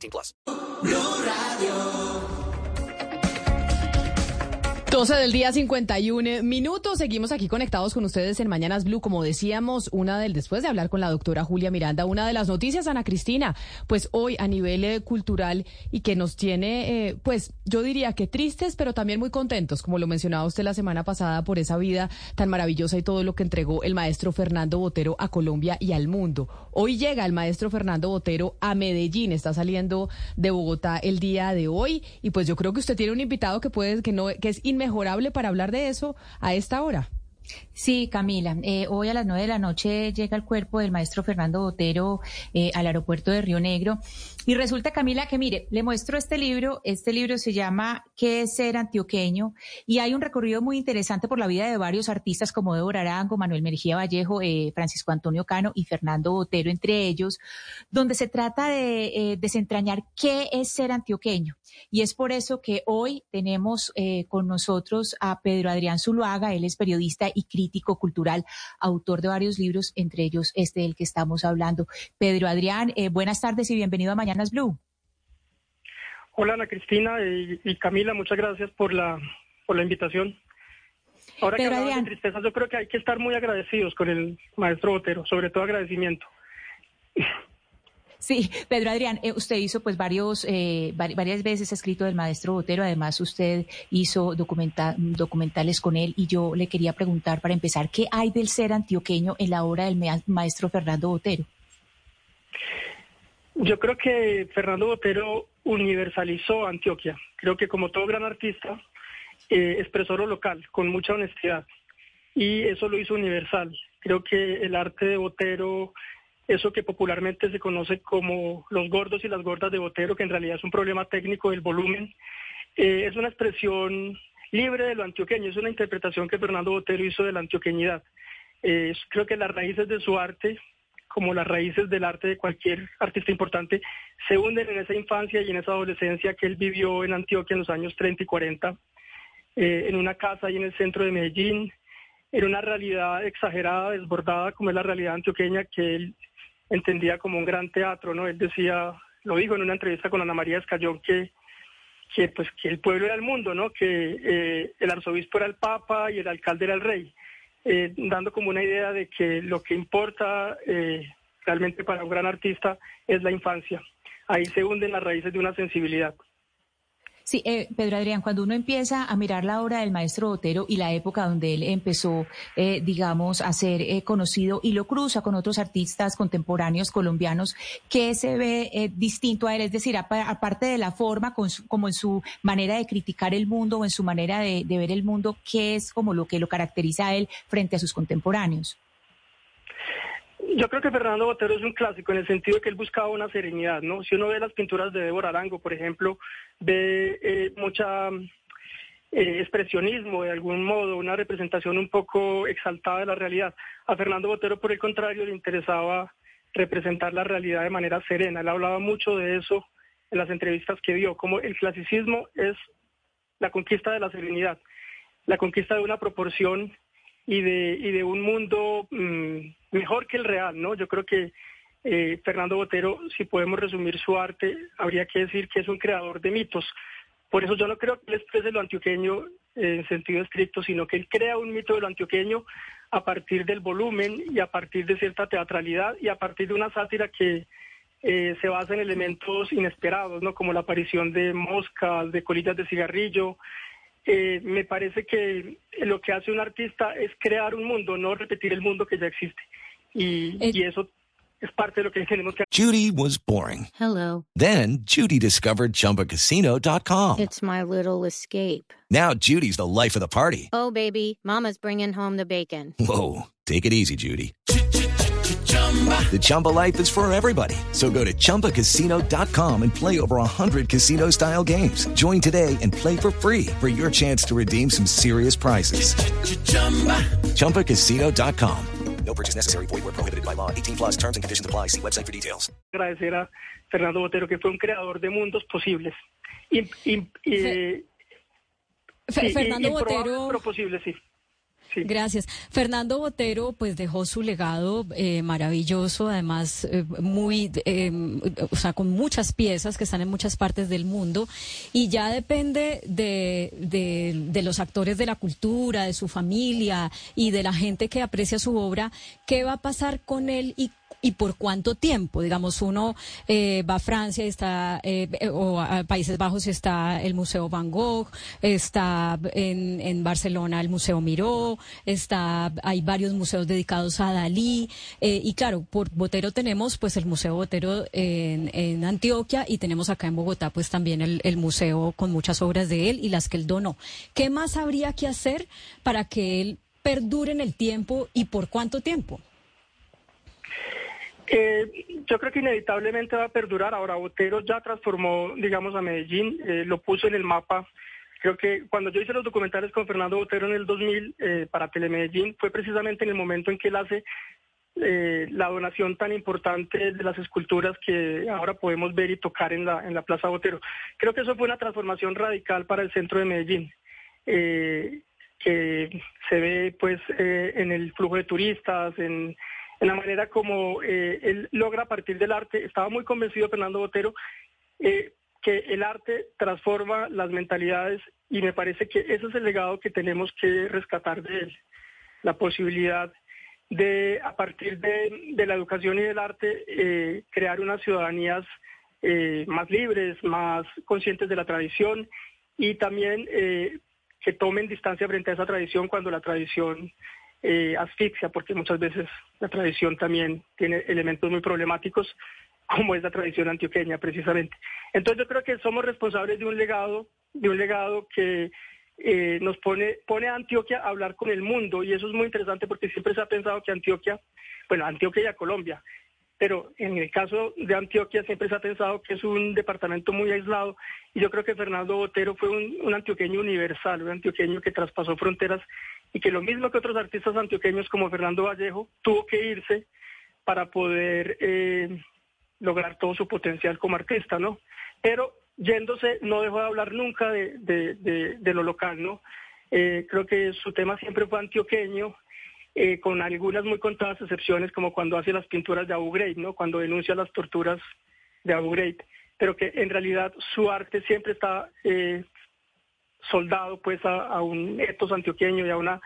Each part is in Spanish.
18 plus. 12 del día, 51 minutos. Seguimos aquí conectados con ustedes en Mañanas Blue. Como decíamos, una del después de hablar con la doctora Julia Miranda, una de las noticias, Ana Cristina, pues hoy a nivel eh, cultural y que nos tiene, eh, pues yo diría que tristes, pero también muy contentos, como lo mencionaba usted la semana pasada, por esa vida tan maravillosa y todo lo que entregó el maestro Fernando Botero a Colombia y al mundo. Hoy llega el maestro Fernando Botero a Medellín, está saliendo de Bogotá el día de hoy y pues yo creo que usted tiene un invitado que puede, que no, que es inmejorable para hablar de eso a esta hora. Sí, Camila. Eh, hoy a las nueve de la noche llega el cuerpo del maestro Fernando Botero eh, al aeropuerto de Río Negro. Y resulta, Camila, que mire, le muestro este libro. Este libro se llama ¿Qué es ser antioqueño? Y hay un recorrido muy interesante por la vida de varios artistas como Débora Arango, Manuel Mergía Vallejo, eh, Francisco Antonio Cano y Fernando Botero, entre ellos, donde se trata de desentrañar qué es ser antioqueño. Y es por eso que hoy tenemos con nosotros a Pedro Adrián Zuluaga. Él es periodista y crítico cultural, autor de varios libros, entre ellos este del que estamos hablando. Pedro Adrián, eh, buenas tardes y bienvenido a Mañanas Blue. Hola Ana Cristina y, Camila, muchas gracias por la, por la invitación. Ahora que hablamos de tristeza, yo creo que hay que estar muy agradecidos con el maestro Botero, sobre todo agradecimiento. Sí, Pedro Adrián, eh, usted hizo pues varios, eh, varias veces escrito del maestro Botero, además usted hizo documentales con él y yo le quería preguntar para empezar, ¿qué hay del ser antioqueño en la obra del maestro Fernando Botero? Yo creo que Fernando Botero universalizó Antioquia. Creo que como todo gran artista, eh, expresó lo local con mucha honestidad y eso lo hizo universal. Creo que el arte de Botero eso que popularmente se conoce como los gordos y las gordas de Botero, que en realidad es un problema técnico del volumen, eh, es una expresión libre de lo antioqueño, es una interpretación que Fernando Botero hizo de la antioqueñidad. Eh, creo que las raíces de su arte, como las raíces del arte de cualquier artista importante, se hunden en esa infancia y en esa adolescencia que él vivió en Antioquia en los años 30 y 40, eh, en una casa ahí en el centro de Medellín, en una realidad exagerada, desbordada, como es la realidad antioqueña que él entendía como un gran teatro, ¿no? Él decía, lo dijo en una entrevista con Ana María Escayón, que, que, pues, que el pueblo era el mundo, ¿no? Que eh, el arzobispo era el papa y el alcalde era el rey, eh, dando como una idea de que lo que importa eh, realmente para un gran artista es la infancia. Ahí se hunden las raíces de una sensibilidad. Sí, eh, Pedro Adrián, cuando uno empieza a mirar la obra del maestro Botero y la época donde él empezó, eh, digamos, a ser eh, conocido y lo cruza con otros artistas contemporáneos colombianos, ¿qué se ve distinto a él? Es decir, aparte de la forma, como en su manera de criticar el mundo o en su manera de, de ver el mundo, ¿qué es como lo que lo caracteriza a él frente a sus contemporáneos? Yo creo que Fernando Botero es un clásico en el sentido de que él buscaba una serenidad, ¿no? Si uno ve las pinturas de Débora Arango, por ejemplo, ve eh, mucha eh, expresionismo de algún modo, una representación un poco exaltada de la realidad. A Fernando Botero, por el contrario, le interesaba representar la realidad de manera serena. Él hablaba mucho de eso en las entrevistas que dio, como el clasicismo es la conquista de la serenidad, la conquista de una proporción y de, y de un mundo mm, mejor que el real, ¿no? Yo creo que eh, Fernando Botero, si podemos resumir su arte, habría que decir que es un creador de mitos. Por eso yo no creo que él exprese lo antioqueño en sentido estricto, sino que él crea un mito de lo antioqueño a partir del volumen y a partir de cierta teatralidad y a partir de una sátira que eh, se basa en elementos inesperados, ¿no? Como la aparición de moscas, de colillas de cigarrillo, eh, me parece que lo que hace un artista es crear un mundo, no repetir el mundo que ya existe. Y, y eso es parte de lo que tenemos que Judy was boring. Hello. Then Judy discovered chumbacasino.com. It's my little escape. Now Judy's the life of the party. Oh, baby, Mama's bringing home the bacon. Whoa. Take it easy, Judy. The Chumba life is for everybody. So go to ChumbaCasino.com and play over 100 casino style games. Join today and play for free for your chance to redeem some serious prizes. ChumbaCasino.com. No purchase necessary. Void where prohibited by law. 18 plus terms and conditions apply. See website for details. Agradecer a Fernando Botero, que fue un creador de mundos posibles. Y, y- y- Fe- sí, y- Fernando improbables, Botero. pero posibles, sí. Gracias. Fernando Botero, pues dejó su legado eh, maravilloso, además eh, muy, eh, o sea, con muchas piezas que están en muchas partes del mundo y ya depende de, de, de los actores de la cultura, de su familia y de la gente que aprecia su obra, qué va a pasar con él y y por cuánto tiempo. Digamos, uno eh, va a Francia está, eh, o a Países Bajos está el Museo Van Gogh, está en, en Barcelona el Museo Miró, está, hay varios museos dedicados a Dalí, eh, y claro, por Botero tenemos pues el Museo Botero en, en Antioquia y tenemos acá en Bogotá pues también el, el museo con muchas obras de él y las que él donó. ¿Qué más habría que hacer para que él perdure en el tiempo y por cuánto tiempo? Eh, yo creo que inevitablemente va a perdurar. Ahora, Botero ya transformó, digamos, a Medellín, eh, lo puso en el mapa. Creo que cuando yo hice los documentales con Fernando Botero en el 2000 eh, para Telemedellín, fue precisamente en el momento en que él hace eh, la donación tan importante de las esculturas que ahora podemos ver y tocar en la, en la Plaza Botero. Creo que eso fue una transformación radical para el centro de Medellín. Eh, que se ve pues eh, en el flujo de turistas, en, en la manera como eh, él logra a partir del arte. Estaba muy convencido Fernando Botero eh, que el arte transforma las mentalidades y me parece que ese es el legado que tenemos que rescatar de él, la posibilidad de a partir de, la educación y del arte eh, crear unas ciudadanías eh, más libres, más conscientes de la tradición y también que tomen distancia frente a esa tradición cuando la tradición eh, asfixia, porque muchas veces la tradición también tiene elementos muy problemáticos, como es la tradición antioqueña precisamente. Entonces yo creo que somos responsables de un legado, de un legado que eh, nos pone, pone a Antioquia a hablar con el mundo y eso es muy interesante porque siempre se ha pensado que Antioquia, bueno, Antioquia y a Colombia, pero en el caso de Antioquia siempre se ha pensado que es un departamento muy aislado y yo creo que Fernando Botero fue un, un antioqueño universal, un antioqueño que traspasó fronteras y que lo mismo que otros artistas antioqueños como Fernando Vallejo tuvo que irse para poder eh, lograr todo su potencial como artista, ¿no? Pero yéndose no dejó de hablar nunca de, lo local, ¿no? Eh, creo que su tema siempre fue antioqueño, eh, con algunas muy contadas excepciones, como cuando hace las pinturas de Abu Ghraib, ¿no? Cuando denuncia las torturas de Abu Ghraib, pero que en realidad su arte siempre está soldado pues a, un etos antioqueño y a una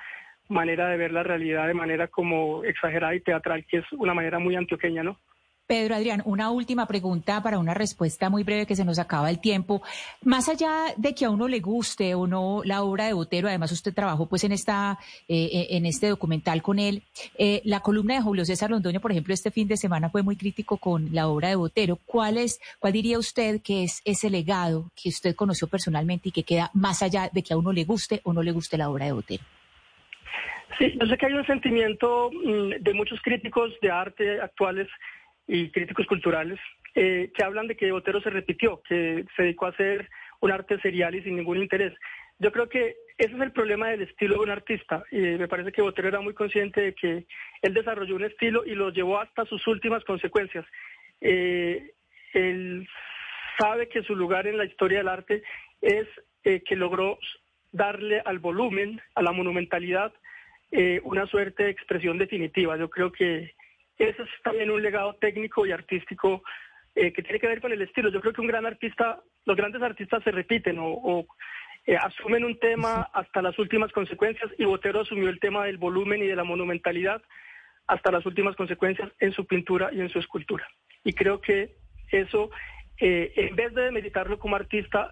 manera de ver la realidad de manera como exagerada y teatral, que es una manera muy antioqueña, ¿no? Pedro Adrián, una última pregunta para una respuesta muy breve que se nos acaba el tiempo. Más allá de que a uno le guste o no la obra de Botero, además usted trabajó pues en esta eh, en este documental con él. Eh, la columna de Julio César Londoño, por ejemplo, este fin de semana fue muy crítico con la obra de Botero. ¿Cuál es, cuál diría usted que es ese legado que usted conoció personalmente y que queda más allá de que a uno le guste o no le guste la obra de Botero? Sí, yo sé que hay un sentimiento mm, de muchos críticos de arte actuales y críticos culturales eh, que hablan de que Botero se repitió, que se dedicó a hacer un arte serial y sin ningún interés. Yo creo que ese es el problema del estilo de un artista. Y me parece que Botero era muy consciente de que él desarrolló un estilo y lo llevó hasta sus últimas consecuencias. Eh, él sabe que su lugar en la historia del arte es eh, que logró darle al volumen, a la monumentalidad, eh, una suerte de expresión definitiva. Yo creo que ese es también un legado técnico y artístico eh, que tiene que ver con el estilo. Yo creo que un gran artista, los grandes artistas se repiten o, o eh, asumen un tema hasta las últimas consecuencias y Botero asumió el tema del volumen y de la monumentalidad hasta las últimas consecuencias en su pintura y en su escultura. Y creo que eso, eh, en vez de meditarlo como artista,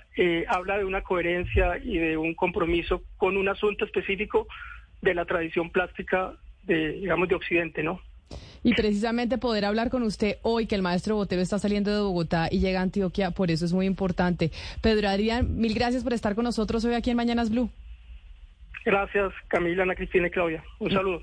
habla de una coherencia y de un compromiso con un asunto específico de la tradición plástica de, digamos, de Occidente, ¿no? Y precisamente poder hablar con usted hoy que el maestro Botero está saliendo de Bogotá y llega a Antioquia, por eso es muy importante. Pedro Adrián, mil gracias por estar con nosotros hoy aquí en Mañanas Blue. Gracias, Camila, Ana Cristina y Claudia. Un saludo.